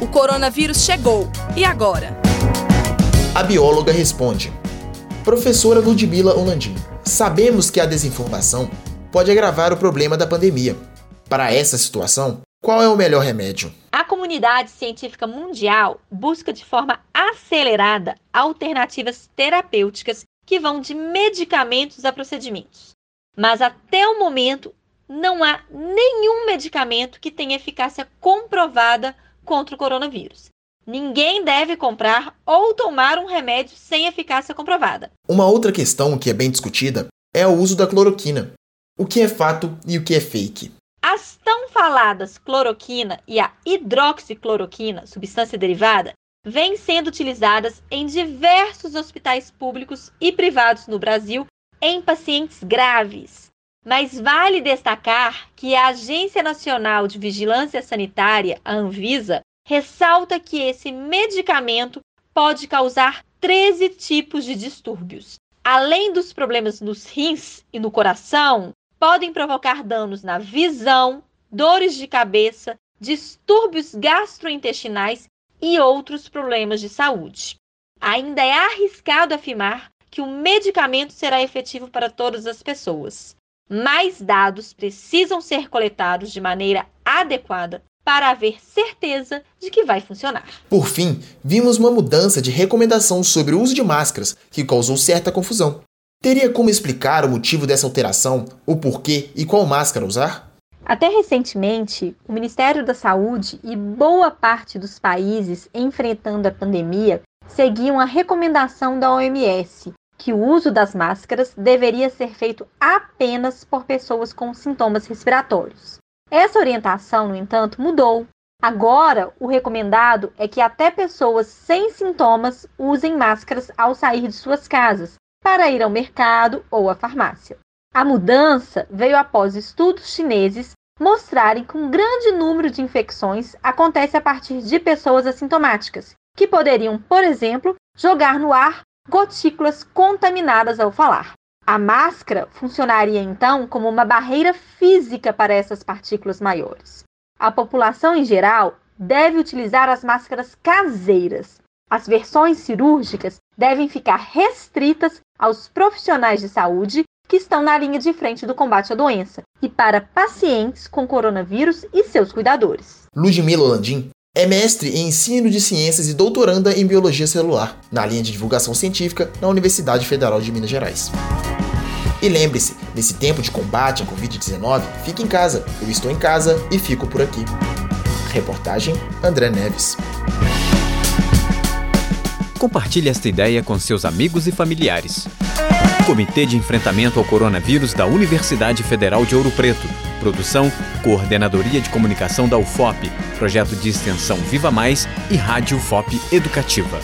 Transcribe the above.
O coronavírus chegou. E agora? A bióloga responde. Professora Ludmila Holandim, sabemos que a desinformação pode agravar o problema da pandemia. Para essa situação, qual é o melhor remédio? A comunidade científica mundial busca de forma acelerada alternativas terapêuticas que vão de medicamentos a procedimentos. Mas até o momento, não há nenhum medicamento que tenha eficácia comprovada contra o coronavírus. Ninguém deve comprar ou tomar um remédio sem eficácia comprovada. Uma outra questão que é bem discutida é o uso da cloroquina. O que é fato e o que é fake? As tão faladas cloroquina e a hidroxicloroquina, substância derivada, vêm sendo utilizadas em diversos hospitais públicos e privados no Brasil em pacientes graves. Mas vale destacar que a Agência Nacional de Vigilância Sanitária, a Anvisa, ressalta que esse medicamento pode causar 13 tipos de distúrbios. Além dos problemas nos rins e no coração, podem provocar danos na visão, dores de cabeça, distúrbios gastrointestinais e outros problemas de saúde. Ainda é arriscado afirmar que o medicamento será efetivo para todas as pessoas. Mais dados precisam ser coletados de maneira adequada para haver certeza de que vai funcionar. Por fim, vimos uma mudança de recomendação sobre o uso de máscaras que causou certa confusão. Teria como explicar o motivo dessa alteração, o porquê e qual máscara usar? Até recentemente, o Ministério da Saúde e boa parte dos países enfrentando a pandemia seguiam a recomendação da OMS, que o uso das máscaras deveria ser feito apenas por pessoas com sintomas respiratórios. Essa orientação, no entanto, mudou. Agora, o recomendado é que até pessoas sem sintomas usem máscaras ao sair de suas casas, para ir ao mercado ou à farmácia. A mudança veio após estudos chineses mostrarem que um grande número de infecções acontece a partir de pessoas assintomáticas, que poderiam, por exemplo, jogar no ar gotículas contaminadas ao falar. A máscara funcionaria então como uma barreira física para essas partículas maiores. A população em geral deve utilizar as máscaras caseiras. As versões cirúrgicas devem ficar restritas aos profissionais de saúde que estão na linha de frente do combate à doença e para pacientes com coronavírus e seus cuidadores. Ludmila Landim é mestre em ensino de ciências e doutoranda em biologia celular, na linha de divulgação científica na Universidade Federal de Minas Gerais. E lembre-se, nesse tempo de combate à Covid-19, fique em casa. Eu estou em casa e fico por aqui. Reportagem André Neves. Compartilhe esta ideia com seus amigos e familiares. Comitê de Enfrentamento ao Coronavírus da Universidade Federal de Ouro Preto. Produção, Coordenadoria de Comunicação da UFOP, Projeto de Extensão Viva Mais e Rádio UFOP Educativa.